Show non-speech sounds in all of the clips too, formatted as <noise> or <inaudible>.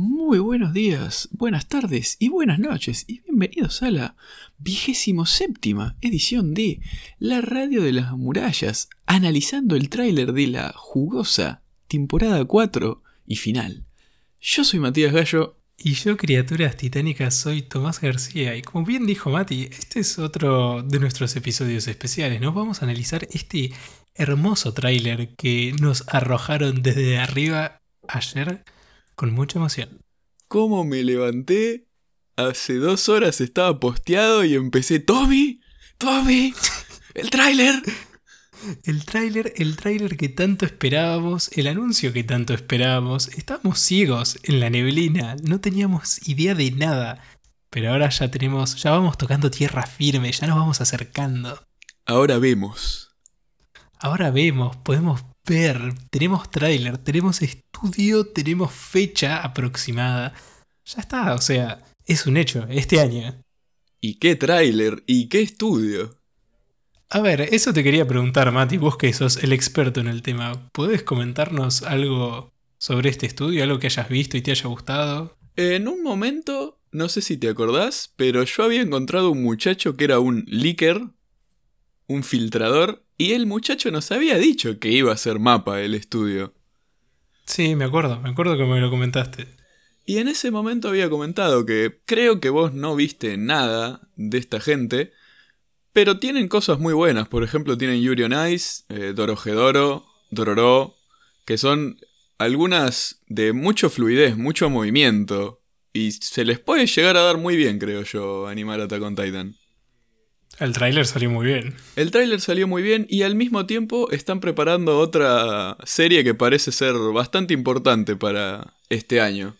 Muy buenos días, buenas tardes y buenas noches y bienvenidos a la vigésimo séptima edición de La Radio de las Murallas, analizando el tráiler de la jugosa temporada 4 y final. Yo soy Matías Gallo. Y yo, criaturas titánicas, soy Tomás García. Y como bien dijo Mati, este es otro de nuestros episodios especiales. Nos vamos a analizar este hermoso tráiler que nos arrojaron desde arriba ayer con mucha emoción. ¿Cómo me levanté? Hace dos horas estaba posteado y empecé, Tommy, Tommy, el tráiler. El tráiler, el tráiler que tanto esperábamos, el anuncio que tanto esperábamos, estábamos ciegos en la neblina, no teníamos idea de nada. Pero ahora ya tenemos, ya vamos tocando tierra firme, ya nos vamos acercando. Ahora vemos. Ahora vemos, podemos ver, tenemos tráiler, tenemos estudio, tenemos fecha aproximada. Ya está, o sea, es un hecho, este año. ¿Y qué tráiler? ¿Y qué estudio? A ver, eso te quería preguntar, Mati, vos que sos el experto en el tema. ¿Puedes comentarnos algo sobre este estudio, algo que hayas visto y te haya gustado? En un momento, no sé si te acordás, pero yo había encontrado un muchacho que era un leaker, un filtrador, y el muchacho nos había dicho que iba a ser mapa el estudio. Sí, me acuerdo, me acuerdo que me lo comentaste. Y en ese momento había comentado que creo que vos no viste nada de esta gente, pero tienen cosas muy buenas. Por ejemplo, tienen Yuri on Ice, eh, Dorojedoro, Dororo, que son algunas de mucho fluidez, mucho movimiento. Y se les puede llegar a dar muy bien, creo yo, animar Attack on Titan. El tráiler salió muy bien. El tráiler salió muy bien y al mismo tiempo están preparando otra serie que parece ser bastante importante para este año.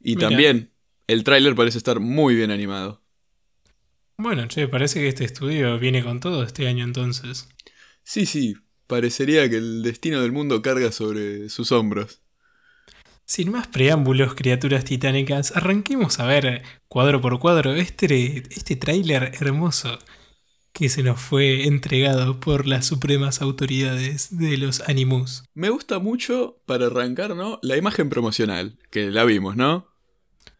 Y Mira. también el tráiler parece estar muy bien animado. Bueno, che, parece que este estudio viene con todo este año entonces. Sí, sí, parecería que el destino del mundo carga sobre sus hombros. Sin más preámbulos, criaturas titánicas, arranquemos a ver cuadro por cuadro este, este tráiler hermoso que se nos fue entregado por las supremas autoridades de los Animus. Me gusta mucho, para arrancar, ¿no? La imagen promocional, que la vimos, ¿no?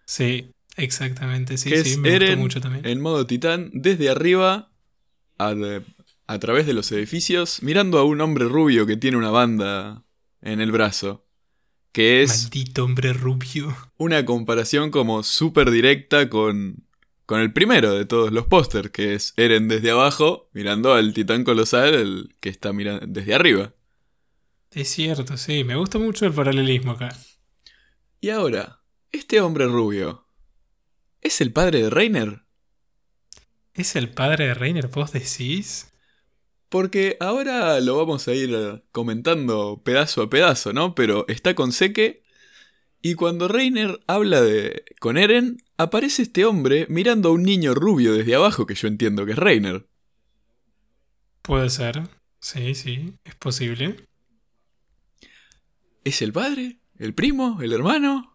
Sí, exactamente, sí, que sí, me gustó Eren mucho también. en modo titán, desde arriba, a, a través de los edificios, mirando a un hombre rubio que tiene una banda en el brazo. Que es Maldito hombre rubio. una comparación como súper directa con, con el primero de todos los pósters, que es Eren desde abajo, mirando al titán colosal, el que está mirando desde arriba. Es cierto, sí, me gusta mucho el paralelismo acá. Y ahora, este hombre rubio, ¿es el padre de Reiner? ¿Es el padre de Reiner, vos decís? Porque ahora lo vamos a ir comentando pedazo a pedazo, ¿no? Pero está con Seke. Y cuando Reiner habla de con Eren, aparece este hombre mirando a un niño rubio desde abajo, que yo entiendo que es Reiner. Puede ser. Sí, sí, es posible. ¿Es el padre? ¿El primo? ¿El hermano?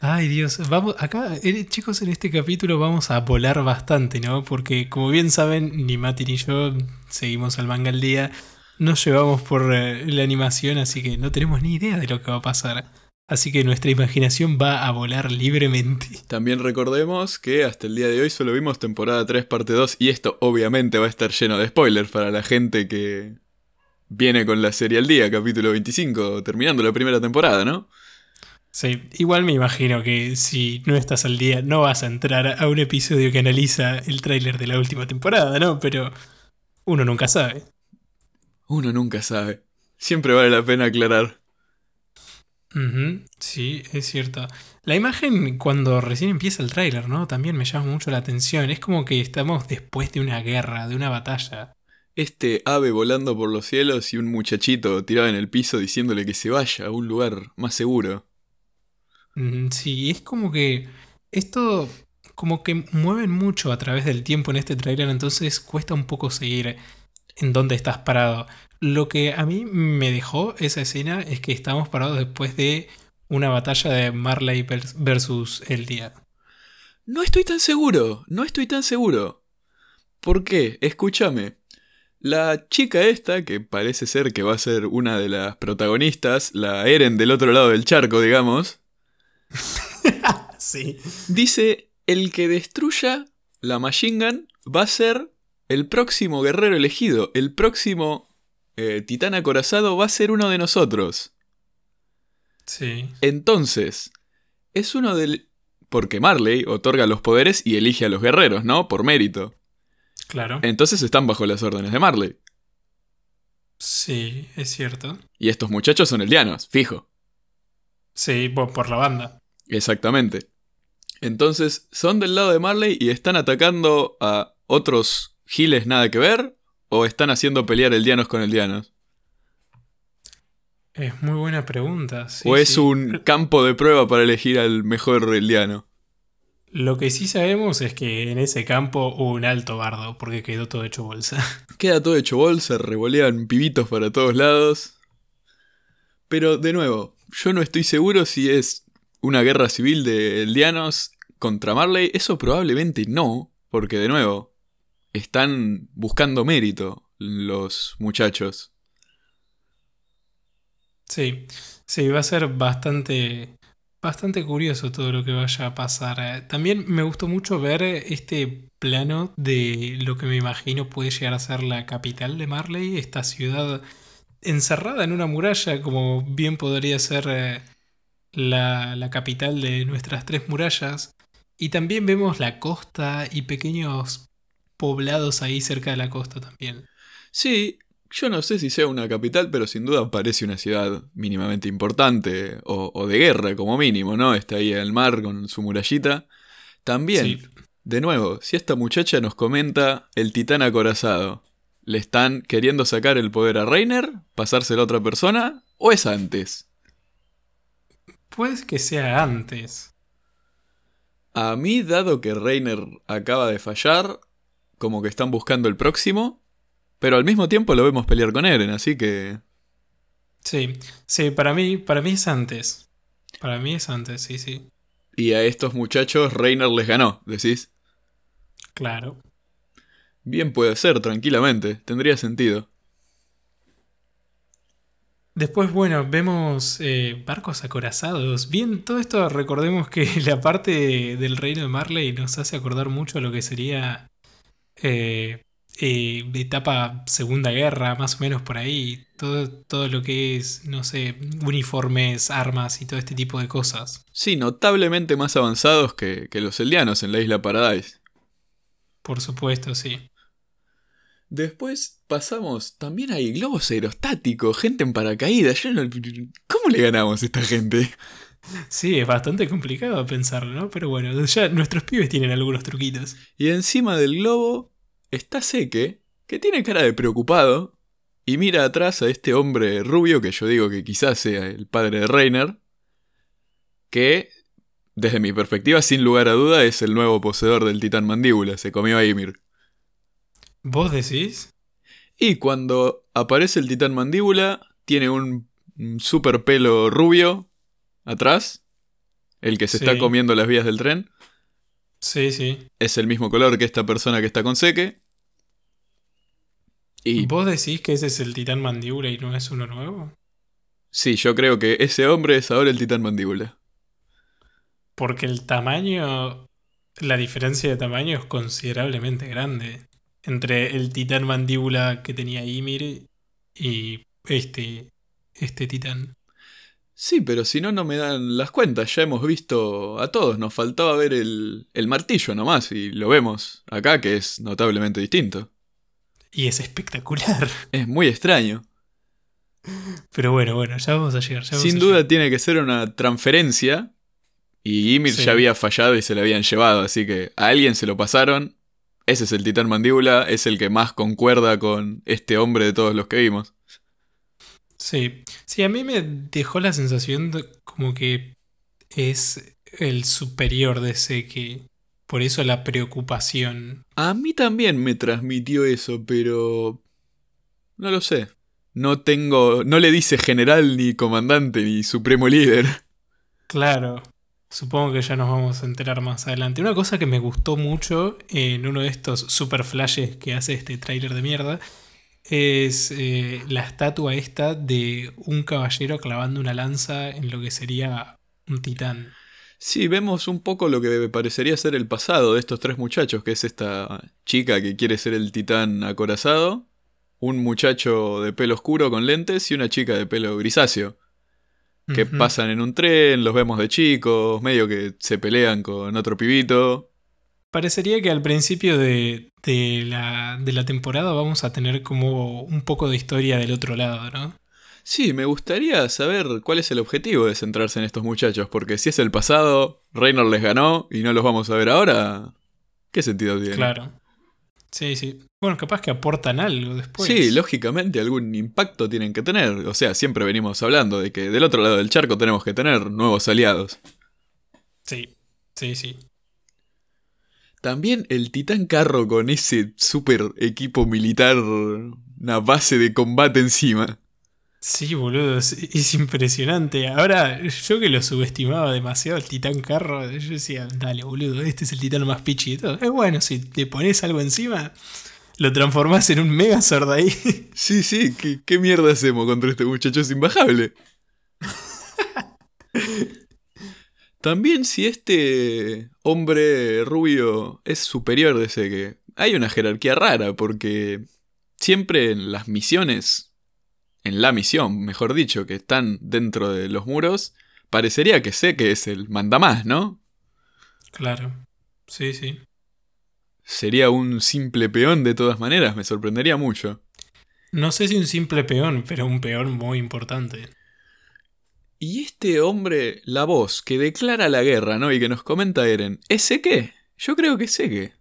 Ay Dios, vamos, acá eh, chicos en este capítulo vamos a volar bastante, ¿no? Porque como bien saben, ni Mati ni yo seguimos al manga al día, nos llevamos por eh, la animación, así que no tenemos ni idea de lo que va a pasar. Así que nuestra imaginación va a volar libremente. <laughs> También recordemos que hasta el día de hoy solo vimos temporada 3, parte 2, y esto obviamente va a estar lleno de spoilers para la gente que viene con la serie al día, capítulo 25, terminando la primera temporada, ¿no? Sí, igual me imagino que si no estás al día no vas a entrar a un episodio que analiza el tráiler de la última temporada, ¿no? Pero uno nunca sabe. Uno nunca sabe. Siempre vale la pena aclarar. Ujú, Sí, es cierto. La imagen cuando recién empieza el tráiler, ¿no? También me llama mucho la atención. Es como que estamos después de una guerra, de una batalla. Este ave volando por los cielos y un muchachito tirado en el piso diciéndole que se vaya a un lugar más seguro. Sí, es como que esto como que mueven mucho a través del tiempo en este tráiler, entonces cuesta un poco seguir en dónde estás parado. Lo que a mí me dejó esa escena es que estamos parados después de una batalla de Marley vers- versus el día. No estoy tan seguro, no estoy tan seguro. ¿Por qué? Escúchame. La chica esta, que parece ser que va a ser una de las protagonistas, la Eren del otro lado del charco, digamos, <laughs> sí. dice, el que destruya la Machine Gun va a ser el próximo guerrero elegido, el próximo eh, titán acorazado va a ser uno de nosotros. Sí. Entonces, es uno del... Porque Marley otorga los poderes y elige a los guerreros, ¿no? Por mérito. Claro. Entonces están bajo las órdenes de Marley. Sí, es cierto. Y estos muchachos son eldianos, fijo. Sí, por, por la banda. Exactamente. Entonces, son del lado de Marley y están atacando a otros giles nada que ver, o están haciendo pelear eldianos con eldianos. Es muy buena pregunta. sí, o es sí. un campo de prueba para elegir al mejor eldiano. Lo que sí sabemos es que en ese campo hubo un alto bardo, porque quedó todo hecho bolsa. <laughs> Queda todo hecho bolsa, revolean pibitos para todos lados. Pero, de nuevo, yo no estoy seguro si es una guerra civil de eldianos contra Marley. Eso probablemente no, porque, de nuevo, están buscando mérito los muchachos. Sí, sí, va a ser bastante, bastante curioso todo lo que vaya a pasar. Eh, También me gustó mucho ver este plano de lo que me imagino puede llegar a ser la capital de Marley, esta ciudad encerrada en una muralla, como bien podría ser eh, la, la capital de nuestras tres murallas. Y también vemos la costa y pequeños poblados ahí cerca de la costa también. Sí, yo no sé si sea una capital, pero sin duda parece una ciudad mínimamente importante, o, o de guerra como mínimo, ¿no? Está ahí el mar con su murallita. También, Sí. de nuevo, si esta muchacha nos comenta el titán acorazado, ¿le están queriendo sacar el poder a Reiner? ¿Pasárselo a otra persona? ¿O es antes? Puede que sea antes. A mí, dado que Reiner acaba de fallar, como que están buscando el próximo, pero al mismo tiempo lo vemos pelear con Eren, así que... Sí, sí, para mí, para mí es antes. Para mí es antes, sí, sí. Y a estos muchachos Reiner les ganó, decís. Claro. Bien puede ser, tranquilamente, tendría sentido. Después, bueno, vemos eh, barcos acorazados. Bien, todo esto recordemos que <laughs> la parte del reino de Marley nos hace acordar mucho a lo que sería eh, eh, etapa Segunda Guerra, más o menos por ahí. Todo, todo lo que es, no sé, uniformes, armas y todo este tipo de cosas. Sí, notablemente más avanzados que, que los eldianos en la isla Paradise. Por supuesto, sí. Después pasamos, también hay globos aerostáticos, gente en paracaídas. Yo no- ¿Cómo le ganamos a esta gente? Sí, es bastante complicado pensarlo, ¿no? Pero bueno, ya nuestros pibes tienen algunos truquitos. Y encima del globo está Seke, que tiene cara de preocupado, y mira atrás a este hombre rubio, que yo digo que quizás sea el padre de Reiner, que, desde mi perspectiva, sin lugar a duda, es el nuevo poseedor del titán mandíbula, se comió a Ymir. ¿Vos decís? Y cuando aparece el titán mandíbula, tiene un, super pelo rubio atrás, el que se Sí. está comiendo las vías del tren. Sí, sí. Es el mismo color que esta persona que está con Seke. Y ¿Vos decís que ese es el titán mandíbula y no es uno nuevo? sí, yo creo que ese hombre es ahora el titán mandíbula. Porque el tamaño, la diferencia de tamaño es considerablemente grande entre el titán mandíbula que tenía Ymir y este, este titán. Sí, pero si no, no me dan las cuentas. Ya hemos visto a todos. Nos faltaba ver el, el martillo nomás. Y lo vemos acá, que es notablemente distinto. Y es espectacular. <laughs> Es muy extraño. Pero bueno, bueno, ya vamos a llegar. ya Sin duda llegar. tiene que ser una transferencia. Y Ymir Sí. ya había fallado y se lo habían llevado. Así que a alguien se lo pasaron. Ese es el titán mandíbula. Es el que más concuerda con este hombre de todos los que vimos. Sí, sí, a mí me dejó la sensación de como que es el superior de ese que... Por eso la preocupación. A mí también me transmitió eso, pero... No lo sé. No tengo... No le dice general ni comandante ni supremo líder. Claro, supongo que ya nos vamos a enterar más adelante. Una cosa que me gustó mucho en uno de estos super flashes que hace este tráiler de mierda es eh, la estatua esta de un caballero clavando una lanza en lo que sería un titán. Sí, vemos un poco lo que parecería ser el pasado de estos tres muchachos, que es esta chica que quiere ser el titán acorazado, un muchacho de pelo oscuro con lentes y una chica de pelo grisáceo. Que pasan en un tren, los vemos de chicos, medio que se pelean con otro pibito. Parecería que al principio de, de la, de la temporada vamos a tener como un poco de historia del otro lado, ¿no? Sí, me gustaría saber cuál es el objetivo de centrarse en estos muchachos, porque si es el pasado, Reynor les ganó y no los vamos a ver ahora, ¿qué sentido tiene? Claro. Sí, sí. Bueno, capaz que aportan algo después. Sí, lógicamente algún impacto tienen que tener. O sea, siempre venimos hablando de que del otro lado del charco tenemos que tener nuevos aliados. Sí, sí, sí. También el titán carro con ese super equipo militar, una base de combate encima. Sí, boludo, es, es impresionante. Ahora, yo que lo subestimaba demasiado el titán carro, yo decía, dale, boludo, este es el titán más pichi de todo. Es bueno, si te pones algo encima, lo transformás en un Megazord ahí. <laughs> Sí, sí, ¿qué, qué mierda hacemos contra este muchacho? Es imbajable. También si este hombre rubio es superior de ese que... Hay una jerarquía rara porque siempre en las misiones, en la misión, mejor dicho, que están dentro de los muros, parecería que sé que es el mandamás, ¿no? Claro, sí, sí. Sería un simple peón de todas maneras, me sorprendería mucho. No sé si un simple peón, pero un peón muy importante. Y este hombre, la voz que declara la guerra, ¿no? Y que nos comenta Eren, ¿es qué? Yo creo que sé que.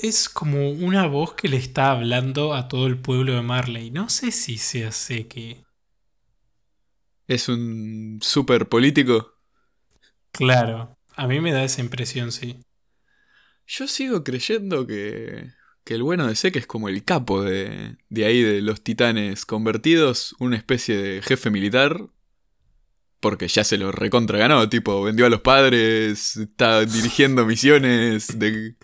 Es como una voz que le está hablando a todo el pueblo de Marley. No sé si se hace que... ¿Es un super político? Claro, a mí me da esa impresión, sí. Yo sigo creyendo que, que el bueno de Seke es como el capo de, de ahí, de los titanes convertidos, una especie de jefe militar. Porque ya se lo recontra ganó, tipo, vendió a los padres, está dirigiendo misiones de,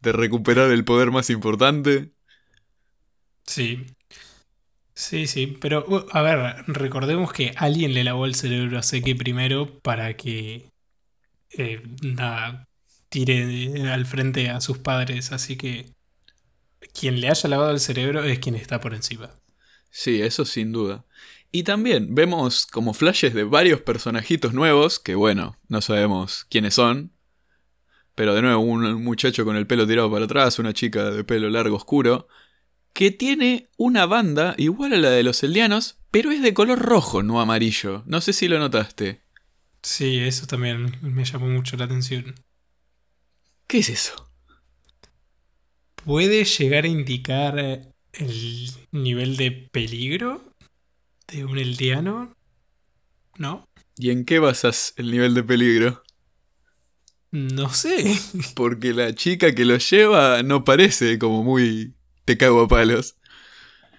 de recuperar el poder más importante. Sí. Sí, sí, pero uh, a ver, recordemos que alguien le lavó el cerebro a Seki primero para que eh, nada, tire al frente a sus padres, así que quien le haya lavado el cerebro es quien está por encima. Sí, eso sin duda. Y también vemos como flashes de varios personajitos nuevos, que bueno, no sabemos quiénes son. Pero de nuevo, un muchacho con el pelo tirado para atrás, una chica de pelo largo oscuro, que tiene una banda igual a la de los eldianos, pero es de color rojo, no amarillo. No sé si lo notaste. Sí, eso también me llamó mucho la atención. ¿Qué es eso? ¿Puede llegar a indicar eh, el nivel de peligro de un eldiano? ¿No? ¿Y en qué basas el nivel de peligro? No sé. <laughs> Porque la chica que lo lleva no parece como muy te cago a palos.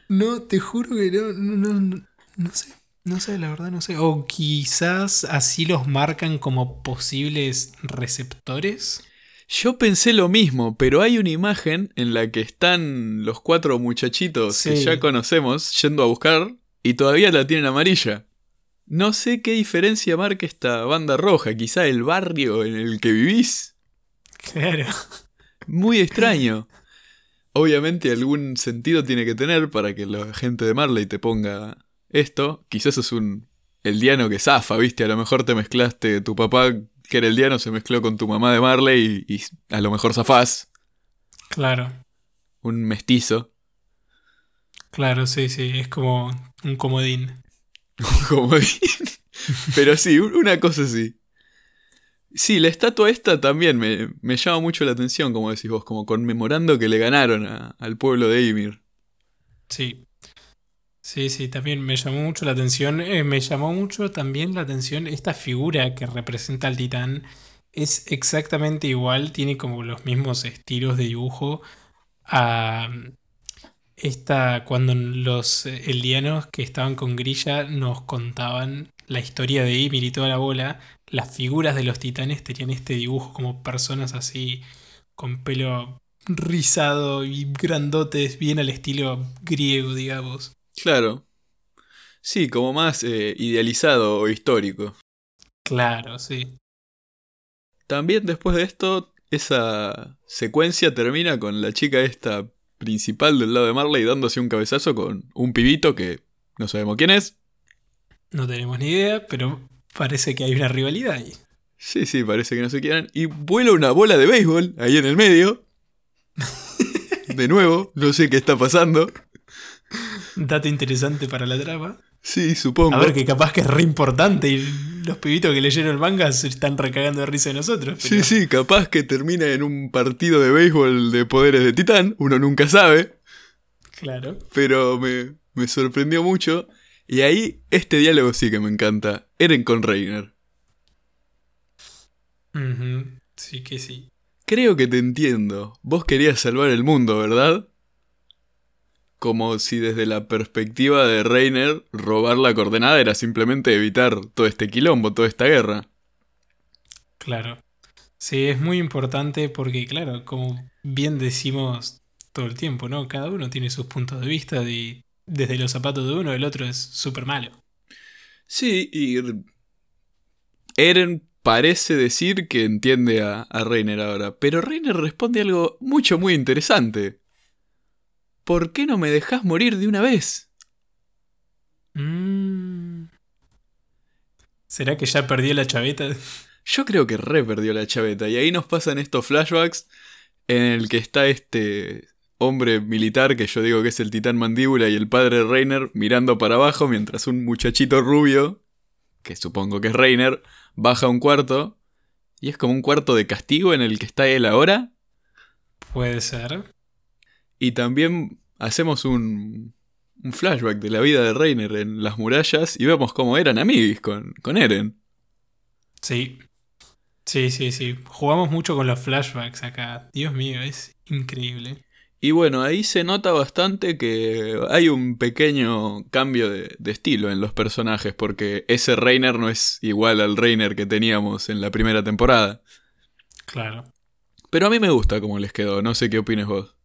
No, te juro que no, no, no, no sé. No sé, la verdad no sé. O quizás así los marcan como posibles receptores. Yo pensé lo mismo, pero hay una imagen en la que están los cuatro muchachitos que ya conocemos yendo a buscar y todavía la tienen amarilla. No sé qué diferencia marca esta banda roja, quizá el barrio en el que vivís. Claro. Muy extraño. Obviamente algún sentido tiene que tener para que la gente de Marley te ponga esto. Quizás es un el diano que zafa, ¿viste? A lo mejor te mezclaste, tu papá que era el diano se mezcló con tu mamá de Marley y, y a lo mejor zafás. Claro. Un mestizo. Claro, sí, sí. Es como un comodín. <laughs> Como Pero sí, un- una cosa así. Sí, la estatua esta también me, me llama mucho la atención, como decís vos, como conmemorando que le ganaron a- al pueblo de Ymir. Sí. Sí, sí, también me llamó mucho la atención. eh, me llamó mucho también la atención esta figura que representa al titán. Es exactamente igual, tiene como los mismos estilos de dibujo a esta cuando los eh, eldianos que estaban con Grilla nos contaban la historia de Ymir y toda la bola. Las figuras de los titanes tenían este dibujo como personas así con pelo rizado y grandotes, bien al estilo griego, digamos. Claro. Sí, como más eh, idealizado o histórico. Claro, sí. También después de esto, esa secuencia termina con la chica esta principal del lado de Marley dándose un cabezazo con un pibito que no sabemos quién es. No tenemos ni idea, pero parece que hay una rivalidad ahí. Sí, sí, parece que no se quieran. Y vuela una bola de béisbol ahí en el medio. <laughs> De nuevo, no sé qué está pasando. Dato interesante para la trama. Sí, supongo. A ver, que capaz que es re importante y los pibitos que leyeron el manga se están recagando de risa de nosotros. Sí, sí, capaz que termina en un partido de béisbol de poderes de titán, uno nunca sabe. Claro. Pero me, me sorprendió mucho. Y ahí, este diálogo sí que me encanta. Eren con Reiner. Sí que sí. Creo que te entiendo. Vos querías salvar el mundo, ¿verdad? Como si desde la perspectiva de Reiner robar la coordenada era simplemente evitar todo este quilombo, toda esta guerra. Claro. Sí, es muy importante porque, claro, como bien decimos todo el tiempo, ¿no? Cada uno tiene sus puntos de vista y desde los zapatos de uno el otro es súper malo. Sí, y Eren parece decir que entiende a, Reiner ahora, pero Reiner responde algo mucho, muy interesante. ¿Por qué no me dejas morir de una vez? Mm. ¿Será que ya perdió la chaveta? <laughs> Yo creo que re perdió la chaveta. Y ahí nos pasan estos flashbacks en el que está este hombre militar que yo digo que es el titán mandíbula y el padre Reiner mirando para abajo mientras un muchachito rubio, que supongo que es Reiner, baja un cuarto y es como un cuarto de castigo en el que está él ahora. Puede ser. Y también hacemos un, un flashback de la vida de Reiner en las murallas y vemos cómo eran amigos con, con Eren. Sí. Sí, sí, sí. Jugamos mucho con los flashbacks acá. Dios mío, es increíble. Y bueno, ahí se nota bastante que hay un pequeño cambio de, estilo en los personajes, porque ese Reiner no es igual al Reiner que teníamos en la primera temporada. Claro. Pero a mí me gusta cómo les quedó, no sé qué opines vos.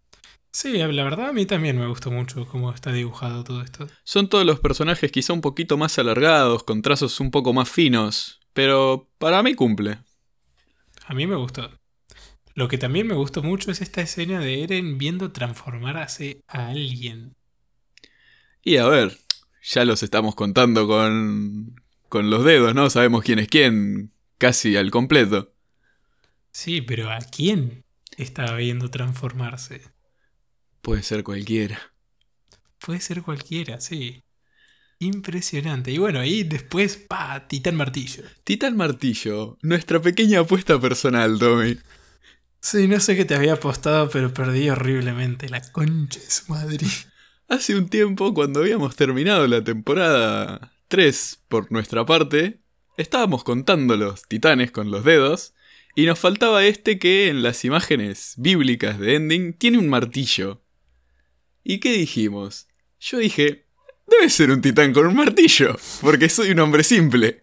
Sí, la verdad a mí también me gustó mucho cómo está dibujado todo esto. Son todos los personajes quizá un poquito más alargados, con trazos un poco más finos, pero para mí cumple. A mí me gustó. Lo que también me gustó mucho es esta escena de Eren viendo transformarse a alguien. Y a ver, ya los estamos contando con, con los dedos, ¿no? Sabemos quién es quién, casi al completo. Sí, pero ¿a quién estaba viendo transformarse? Puede ser cualquiera. Puede ser cualquiera, sí. Impresionante. Y bueno, ahí después, pa, Titán Martillo. Titán Martillo, nuestra pequeña apuesta personal, Tommy. Sí, no sé qué te había apostado, pero perdí horriblemente. La concha de su madre. Hace un tiempo, cuando habíamos terminado la temporada 3 por nuestra parte, estábamos contando los titanes con los dedos, y nos faltaba este que en las imágenes bíblicas de Ending tiene un martillo. ¿Y qué dijimos? Yo dije, debe ser un titán con un martillo, porque soy un hombre simple.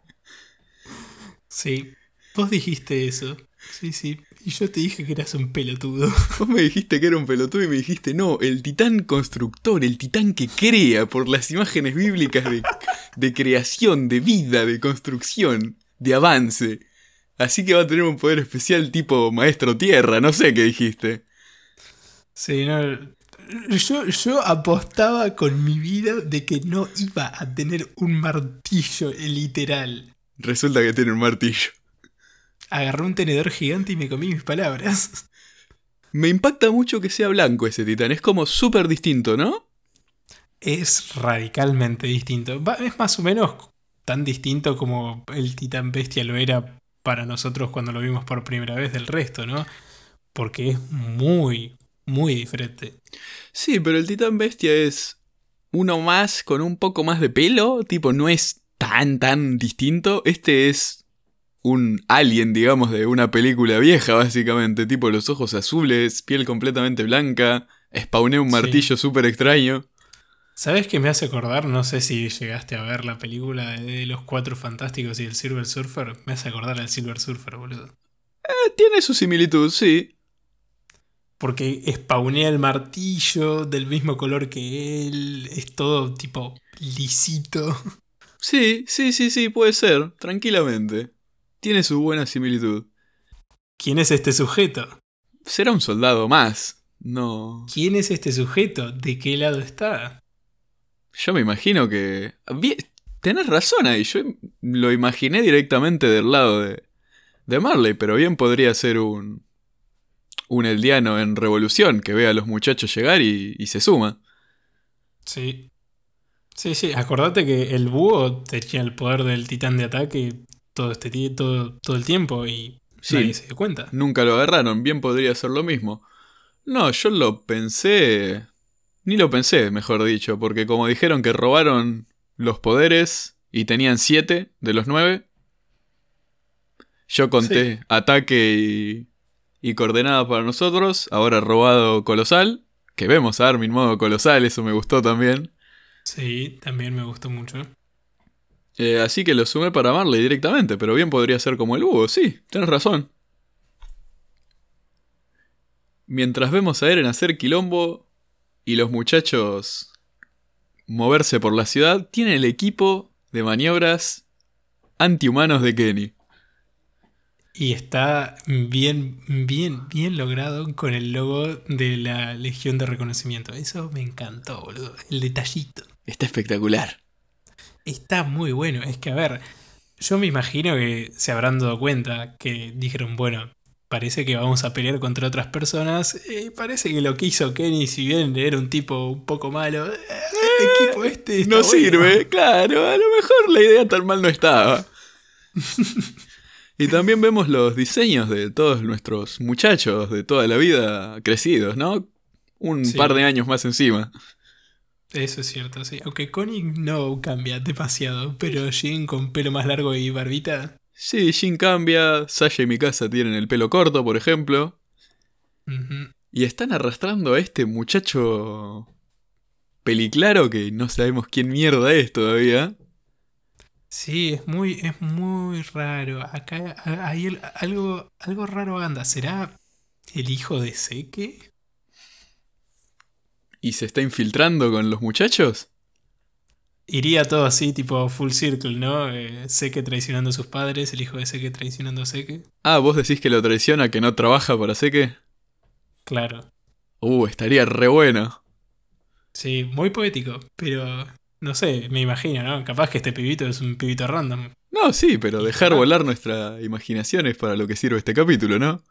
Sí, vos dijiste eso. Sí, sí. Y yo te dije que eras un pelotudo. <laughs> Vos me dijiste que era un pelotudo y me dijiste, no, el titán constructor, el titán que crea por las imágenes bíblicas de, creación, de vida, de construcción, de avance. Así que va a tener un poder especial tipo maestro tierra, no sé qué dijiste. Sí, no. Yo, yo apostaba con mi vida de que no iba a tener un martillo literal. Resulta que tiene un martillo. Agarré un tenedor gigante y me comí mis palabras. Me impacta mucho que sea blanco ese titán, es como súper distinto, ¿no? Es radicalmente distinto. Es más o menos tan distinto como el titán bestia lo era para nosotros cuando lo vimos por primera vez del resto, ¿no? Porque es muy, muy diferente. Sí, pero el titán bestia es uno más con un poco más de pelo, tipo no es tan, tan distinto. Este es un alien, digamos, de una película vieja, básicamente. Tipo los ojos azules, piel completamente blanca. Spawné un martillo súper extraño. ¿Sabes qué me hace acordar? No sé si llegaste a ver la película de los Cuatro Fantásticos y el Silver Surfer. Me hace acordar al Silver Surfer, boludo. Eh, tiene su similitud, sí. Porque spawnea el martillo del mismo color que él. Es todo tipo lisito. Sí, sí, sí, sí, puede ser, tranquilamente. Tiene su buena similitud. ¿Quién es este sujeto? Será un soldado más. No. ¿Quién es este sujeto? ¿De qué lado está? Yo me imagino que. Bien, tenés razón ahí. Yo lo imaginé directamente del lado de, de Marley, pero bien podría ser un. Un eldiano en revolución que ve a los muchachos llegar y, y se suma. Sí. Sí, sí. Acordate que el búho tenía el poder del titán de ataque todo, este, todo, todo el tiempo y Sí. nadie se dio cuenta. Nunca lo agarraron, bien podría ser lo mismo. No, yo lo pensé. Ni lo pensé, mejor dicho, porque como dijeron que robaron los poderes y tenían siete de los nueve, yo conté ataque y, y coordenada para nosotros, ahora robado colosal, que vemos a Armin modo colosal, eso me gustó también. Sí, también me gustó mucho. Eh, así que lo sumé para Marley directamente, pero bien podría ser como el búho, sí, tenés razón. Mientras vemos a Eren hacer quilombo y los muchachos moverse por la ciudad, tiene el equipo de maniobras antihumanos de Kenny. Y está bien, bien, bien logrado con el logo de la Legión de Reconocimiento. Eso me encantó, boludo. El detallito. Está espectacular. Está muy bueno. Es que, a ver, yo me imagino que se habrán dado cuenta que dijeron, bueno, parece que vamos a pelear contra otras personas. Y parece que lo que hizo Kenny, si bien era un tipo un poco malo, eh, el equipo este No bueno. sirve, claro, a lo mejor la idea tan mal no estaba. <laughs> y también vemos los diseños de todos nuestros muchachos de toda la vida crecidos, ¿no? Un Sí. par de años más encima. Eso es cierto, sí. Aunque Connie no cambia demasiado, pero Jin con pelo más largo y barbita. Sí, Jin cambia, Sasha y Mikasa tienen el pelo corto, por ejemplo. Y están arrastrando a este muchacho peliclaro que no sabemos quién mierda es todavía. Sí, es muy, es muy raro. Acá hay el- algo, algo raro anda. ¿Será el hijo de Seke? Y se está infiltrando con los muchachos. Iría todo así, tipo full circle, ¿no? Eh, Seke traicionando a sus padres, el hijo de Seke traicionando a Seke. Ah, vos decís que lo traiciona, que no trabaja para Seke. Claro. Uh, estaría re bueno. Sí, muy poético, pero no sé, me imagino, ¿no? Capaz que este pibito es un pibito random. No, sí, pero dejar volar nuestra imaginación es para lo que sirve este capítulo, ¿no?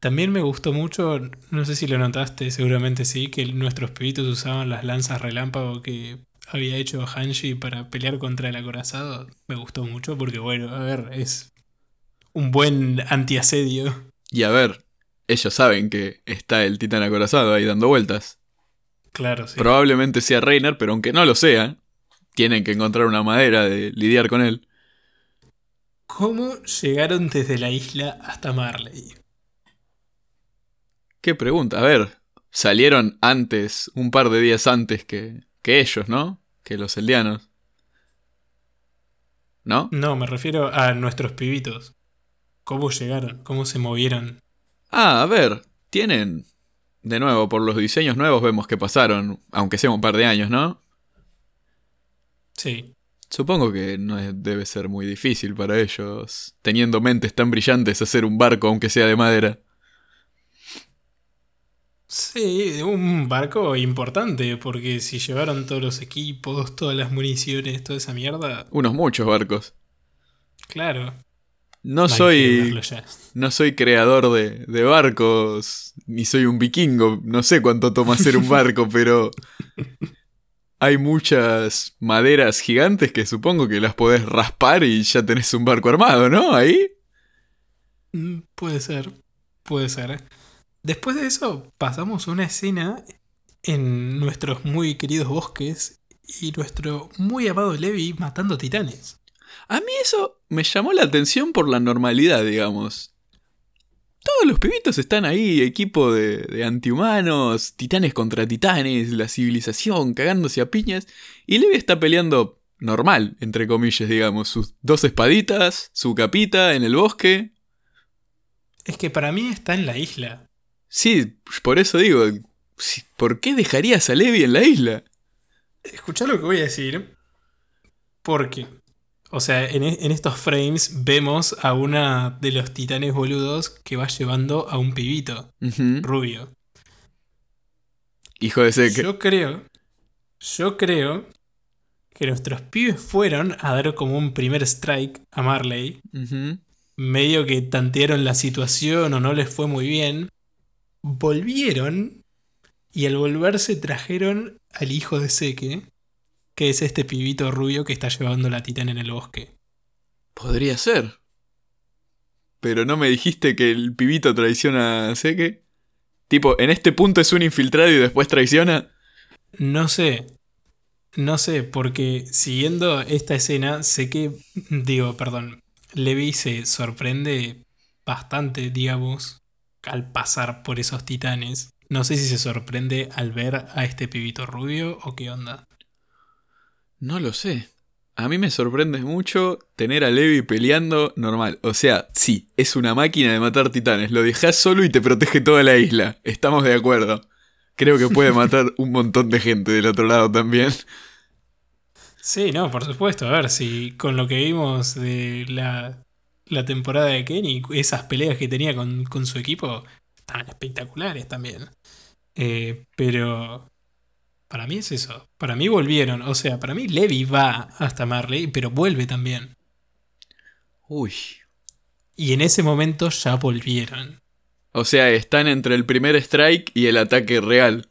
También me gustó mucho, no sé si lo notaste, seguramente sí, que nuestros pibitos usaban las lanzas relámpago que había hecho Hanshi para pelear contra el acorazado. Me gustó mucho porque, bueno, a ver, es un buen antiasedio. Y a ver, ellos saben que está el titán acorazado ahí dando vueltas. Claro, sí. Probablemente sea Reiner, pero aunque no lo sea, tienen que encontrar una manera de lidiar con él. ¿Cómo llegaron desde la isla hasta Marley? ¿Qué pregunta? A ver, salieron antes, un par de días antes que, que ellos, ¿no? Que los eldianos. ¿No? No, me refiero a nuestros pibitos. ¿Cómo llegaron? ¿Cómo se movieron? Ah, a ver, tienen... De nuevo, por los diseños nuevos vemos que pasaron, aunque sea un par de años, ¿no? Sí. Supongo que no es- debe ser muy difícil para ellos, teniendo mentes tan brillantes, hacer un barco aunque sea de madera. Sí, un barco importante, porque si llevaron todos los equipos, todas las municiones, toda esa mierda, Unos muchos barcos. claro. No soy... No soy creador de, de barcos, ni soy un vikingo, no sé cuánto toma hacer un barco, <laughs> pero hay muchas maderas gigantes que supongo que las podés raspar y ya tenés un barco armado, ¿no? Ahí. Mm, Puede ser, puede ser. Después de eso, pasamos una escena en nuestros muy queridos bosques y nuestro muy amado Levi matando titanes. A mí eso me llamó la atención por la normalidad, digamos. Todos los pibitos están ahí, equipo de, de antihumanos, titanes contra titanes, la civilización, cagándose a piñas, y Levi está peleando normal, entre comillas, digamos, sus dos espaditas, su capita en el bosque. Es que para mí está en la isla. Sí, por eso digo, ¿por qué dejarías a Levi en la isla? Escucha lo que voy a decir. Porque, o sea, en, e, estos frames vemos a una de los titanes boludos que va llevando a un pibito rubio. Hijo de seque. Yo creo, yo creo que nuestros pibes fueron a dar como un primer strike a Marley. Medio que tantearon la situación o no les fue muy bien. Volvieron y al volverse trajeron al hijo de Seque, que es este pibito rubio que está llevando la titán en el bosque. Podría ser. Pero no me dijiste que el pibito traiciona a Seque. Tipo, en este punto es un infiltrado y después traiciona. No sé. No sé, porque siguiendo esta escena, sé que. Digo, perdón. Levi se sorprende bastante, digamos, al pasar por esos titanes. No sé si se sorprende al ver a este pibito rubio o qué onda. No lo sé. A mí me sorprende mucho tener a Levi peleando normal. O sea, sí, es una máquina de matar titanes. Lo dejas solo y te protege toda la isla. Estamos de acuerdo. Creo que puede matar un montón de gente del otro lado también. Sí, no, por supuesto. A ver, si con lo que vimos de la, la temporada de Kenny, esas peleas que tenía con, su equipo, estaban espectaculares también. Eh, pero para mí es eso. Para mí volvieron. O sea, para mí Levi va hasta Marley, pero vuelve también. Uy. Y en ese momento ya volvieron. O sea, están entre el primer strike y el ataque real.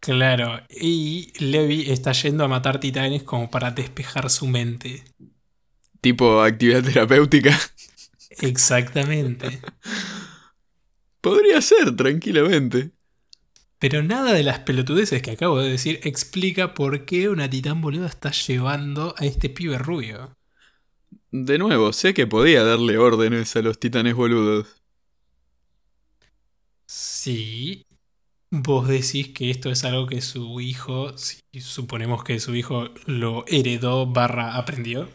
Claro, y Levi está yendo a matar titanes como para despejar su mente. Tipo actividad terapéutica. Exactamente. <laughs> Podría ser, tranquilamente. Pero nada de las pelotudeces que acabo de decir explica por qué una titán boluda está llevando a este pibe rubio. De nuevo, sé que podía darle órdenes a los titanes boludos. Sí. Vos decís que esto es algo que su hijo, si suponemos que su hijo lo heredó barra aprendió.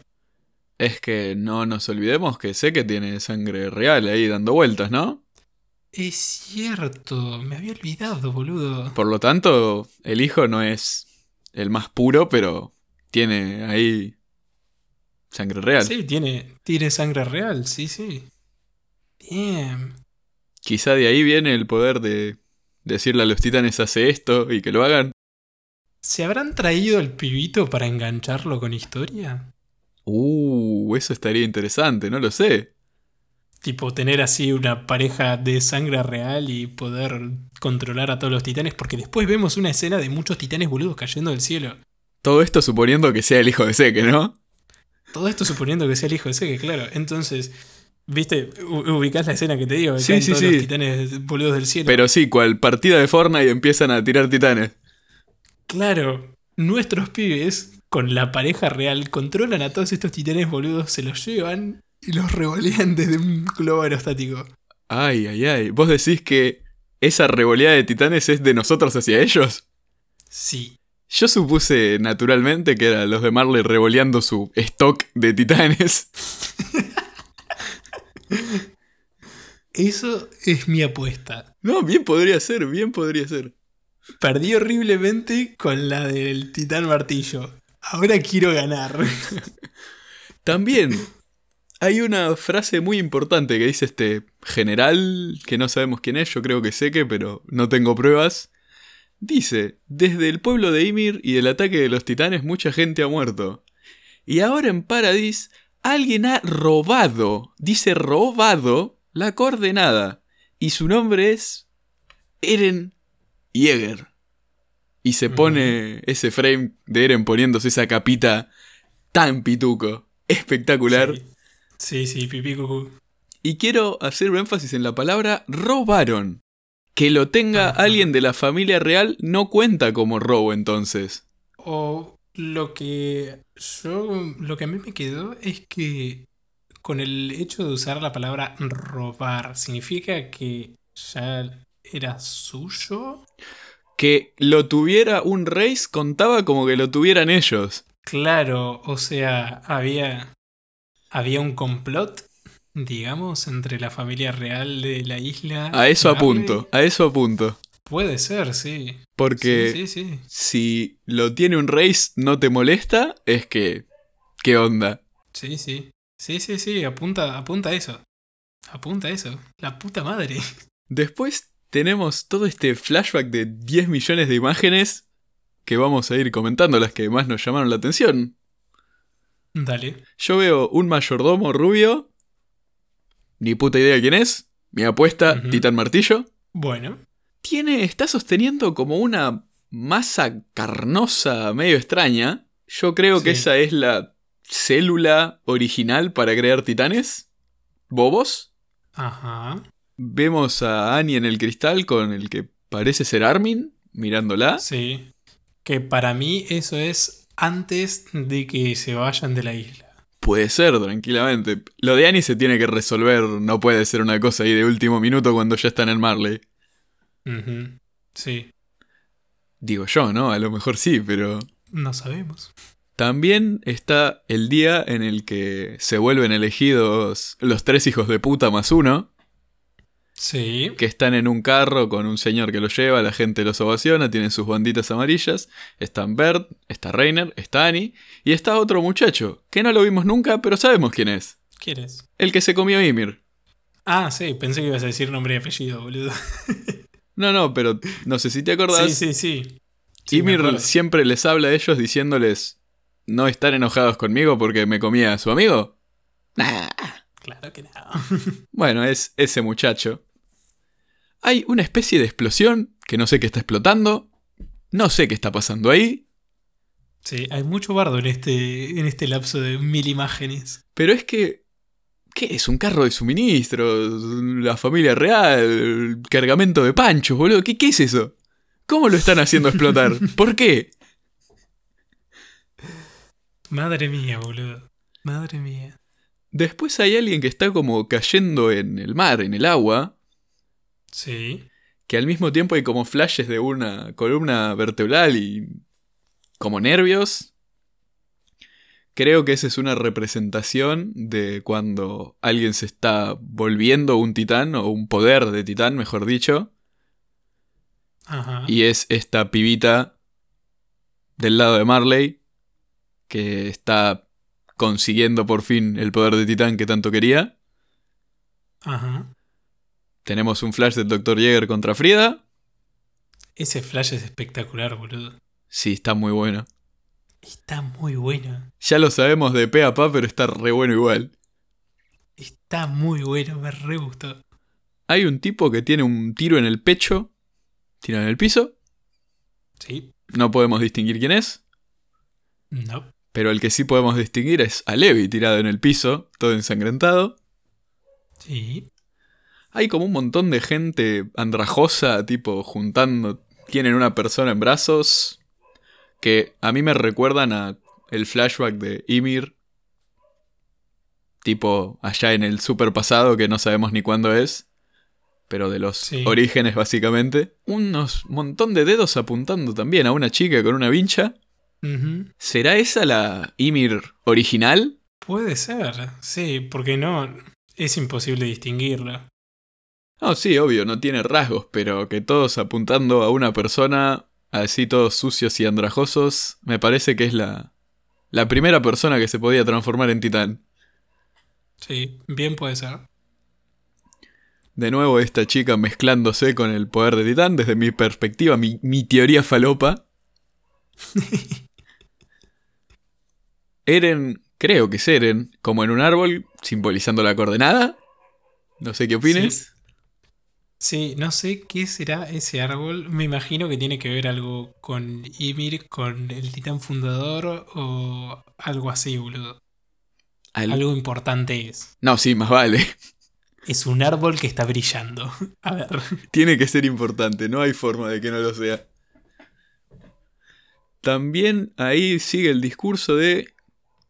Es que no nos olvidemos que sé que tiene sangre real ahí dando vueltas, ¿no? Es cierto, me había olvidado, boludo. Por lo tanto, el hijo no es el más puro, pero tiene ahí sangre real. Sí, tiene, tiene sangre real, sí, sí. Bien. Quizá de ahí viene el poder de decirle a los titanes hace esto y que lo hagan. ¿Se habrán traído el pibito para engancharlo con historia? Uh, eso estaría interesante, no lo sé. Tipo, tener así una pareja de sangre real y poder controlar a todos los titanes, porque después vemos una escena de muchos titanes boludos cayendo del cielo. Todo esto suponiendo que sea el hijo de Seque, ¿no? Todo esto suponiendo que sea el hijo de Seque, claro. Entonces, ¿viste? Ubicás la escena que te digo, que sí, sí, todos sí. los titanes boludos del cielo. Pero sí, cual partida de Fortnite y empiezan a tirar titanes. Claro, nuestros pibes, con la pareja real, controlan a todos estos titanes boludos, se los llevan y los revolean desde un globo aerostático. Ay, ay, ay. ¿Vos decís que esa revoleada de titanes es de nosotros hacia ellos? Sí. Yo supuse naturalmente que eran los de Marley revoleando su stock de titanes. <laughs> Eso es mi apuesta. No, bien podría ser, bien podría ser. Perdí horriblemente con la del titán martillo. Ahora quiero ganar. <laughs> También hay una frase muy importante que dice este general, que no sabemos quién es, yo creo que sé que, pero no tengo pruebas. Dice, desde el pueblo de Ymir y el ataque de los titanes mucha gente ha muerto. Y ahora en Paradis alguien ha robado, dice robado, la coordenada. Y su nombre es Eren Jäger. Y se pone ese frame de Eren poniéndose esa capita tan pituco. Espectacular. Sí, sí, pipí cucú. Y quiero hacer énfasis en la palabra robaron. Que lo tenga alguien de la familia real no cuenta como robo entonces. O lo que yo lo que a mí me quedó es que con el hecho de usar la palabra robar significa que ya era suyo. Que lo tuviera un rey contaba como que lo tuvieran ellos. Claro, o sea, había había un complot digamos, entre la familia real de la isla. A eso apunto, a eso apunto. Puede ser, sí. Porque Sí, sí, sí. si lo tiene un race no te molesta, es que... ¿Qué onda? Sí, sí. Sí, sí, sí. Apunta, apunta a eso. Apunta a eso. La puta madre. Después tenemos todo este flashback de 10 millones de imágenes que vamos a ir comentando, las que más nos llamaron la atención. Dale. Yo veo un mayordomo rubio. Ni puta idea quién es. Mi apuesta, Ujú. Titán Martillo. Bueno. Tiene. está sosteniendo como una masa carnosa medio extraña. Yo creo que esa es la célula original para crear titanes. ¿Bobos? Ajá. Vemos a Annie en el cristal con el que parece ser Armin, mirándola. Sí. Que para mí eso es antes de que se vayan de la isla. Puede ser, tranquilamente. Lo de Annie se tiene que resolver, no puede ser una cosa ahí de último minuto cuando ya están en Marley. Ujú. Sí. Digo yo, ¿no? A lo mejor sí, pero... No sabemos. También está el día en el que se vuelven elegidos los tres hijos de puta más uno, Sí. que están en un carro con un señor que los lleva, la gente los ovaciona, tienen sus banditas amarillas. Están Bert, está Reiner, está Annie, y está otro muchacho, que no lo vimos nunca, pero sabemos quién es. ¿Quieres? El que se comió Ymir. Ah, sí. Pensé que ibas a decir nombre y apellido, boludo. <laughs> No, no, pero no sé si te acordás. Sí, sí, sí. Sí, Ymir siempre les habla a ellos diciéndoles, no están enojados conmigo porque me comía a su amigo. Nah. Claro que no. <laughs> Bueno, es ese muchacho. Hay una especie de explosión que no sé qué está explotando. No sé qué está pasando ahí. Sí, hay mucho bardo en este, en este lapso de mil imágenes. Pero es que... ¿Qué es? ¿Un carro de suministros? ¿La familia real? ¿Cargamento de panchos, boludo? ¿Qué, qué es eso? ¿Cómo lo están haciendo explotar? <laughs> ¿Por qué? Madre mía, boludo. Madre mía. Después hay alguien que está como cayendo en el mar, en el agua, Sí. que al mismo tiempo hay como flashes de una columna vertebral y como nervios. Creo que esa es una representación de cuando alguien se está volviendo un titán o un poder de titán, mejor dicho, Ajá. y es esta pibita del lado de Marley que está consiguiendo por fin el poder de titán que tanto quería. Ajá. Tenemos un flash del Dr. Jäger contra Frida. Ese flash es espectacular, boludo. Sí, está muy bueno. Está muy bueno. Ya lo sabemos de pe a pa, pero está re bueno igual. Está muy bueno, me re gustó. Hay un tipo que tiene un tiro en el pecho, tiro en el piso. Sí. No podemos distinguir quién es, No. pero el que sí podemos distinguir es a Levi tirado en el piso, todo ensangrentado. Sí. Hay como un montón de gente andrajosa, tipo juntando, tienen una persona en brazos, que a mí me recuerdan a el flashback de Ymir, tipo allá en el super pasado que no sabemos ni cuándo es, pero de los Sí. orígenes básicamente. Unos montón de dedos apuntando también a una chica con una vincha. ¿Será esa la Ymir original? Puede ser. Sí, porque no. Es imposible distinguirlo. No, sí, obvio, no tiene rasgos, pero que todos apuntando a una persona, así todos sucios y andrajosos, me parece que es la, la primera persona que se podía transformar en titán. Sí, bien puede ser. De nuevo esta chica mezclándose con el poder de titán, desde mi perspectiva, mi, mi teoría falopa. <laughs> Eren, creo que es Eren, como en un árbol, simbolizando la coordenada. No sé qué opines. Sí, no sé qué será ese árbol. Me imagino que tiene que ver algo con Ymir, con el titán fundador o algo así, boludo. Al- Algo importante es. No, sí, más vale. <laughs> Es un árbol que está brillando. <laughs> A ver. Tiene que ser importante, no hay forma de que no lo sea. También ahí sigue el discurso de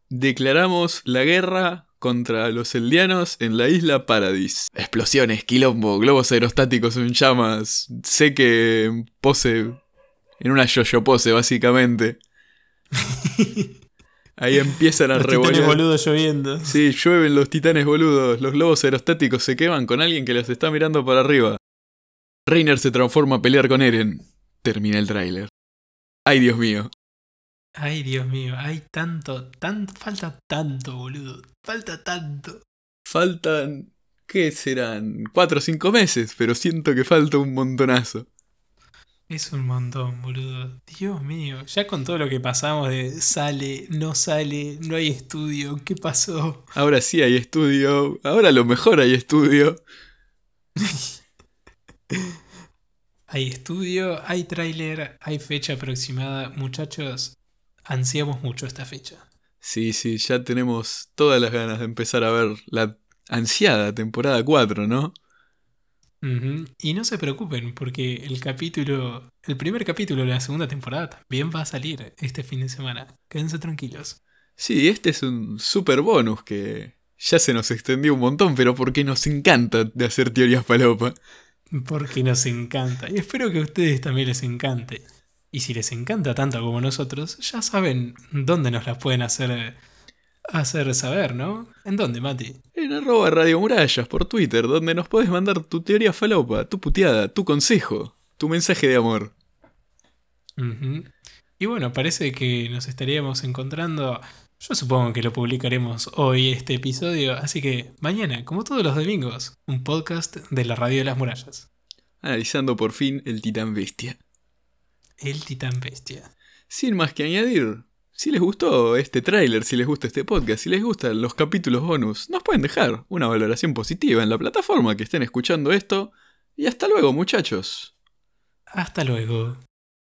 declaramos la guerra contra los eldianos en la isla Paradis. Explosiones, quilombo, globos aerostáticos en llamas, sé que pose, en una yo-yo pose básicamente. <laughs> Ahí empiezan a Los titanes boludos lloviendo. Sí, llueven los titanes boludos. Los globos aerostáticos se queman con alguien que los está mirando por arriba. Reiner se transforma a pelear con Eren. Termina el tráiler. Ay, Dios mío. Ay, Dios mío, hay tanto, tanto, falta tanto, boludo. Falta tanto. Faltan. ¿Qué serán? Cuatro o cinco meses, pero siento que falta un montonazo. Es un montón, boludo. Dios mío, ya con todo lo que pasamos de sale, no sale, no hay estudio, ¿qué pasó? Ahora sí hay estudio. Ahora a lo mejor hay estudio. <laughs> Hay estudio, hay tráiler, hay fecha aproximada. Muchachos, ansiamos mucho esta fecha. Sí, sí, ya tenemos todas las ganas de empezar a ver la ansiada temporada 4, ¿no? Y no se preocupen, porque el capítulo, el primer capítulo de la segunda temporada también va a salir este fin de semana. Quédense tranquilos. Sí, este es un super bonus que ya se nos extendió un montón, pero porque nos encanta de hacer teorías palopa. Porque nos encanta. Y espero que a ustedes también les encante. Y si les encanta tanto como nosotros, ya saben dónde nos las pueden hacer, hacer saber, ¿no? ¿En dónde, Mati? En arroba Radio Murallas por Twitter, donde nos puedes mandar tu teoría falopa, tu puteada, tu consejo, tu mensaje de amor. Y bueno, parece que nos estaríamos encontrando. Yo supongo que lo publicaremos hoy este episodio, así que mañana, como todos los domingos, un podcast de la Radio de las Murallas. Analizando por fin el titán bestia. El Titán Bestia. Sin más que añadir, si les gustó este tráiler, si les gusta este podcast, si les gustan los capítulos bonus, nos pueden dejar una valoración positiva en la plataforma que estén escuchando esto. Y hasta luego, muchachos. Hasta luego.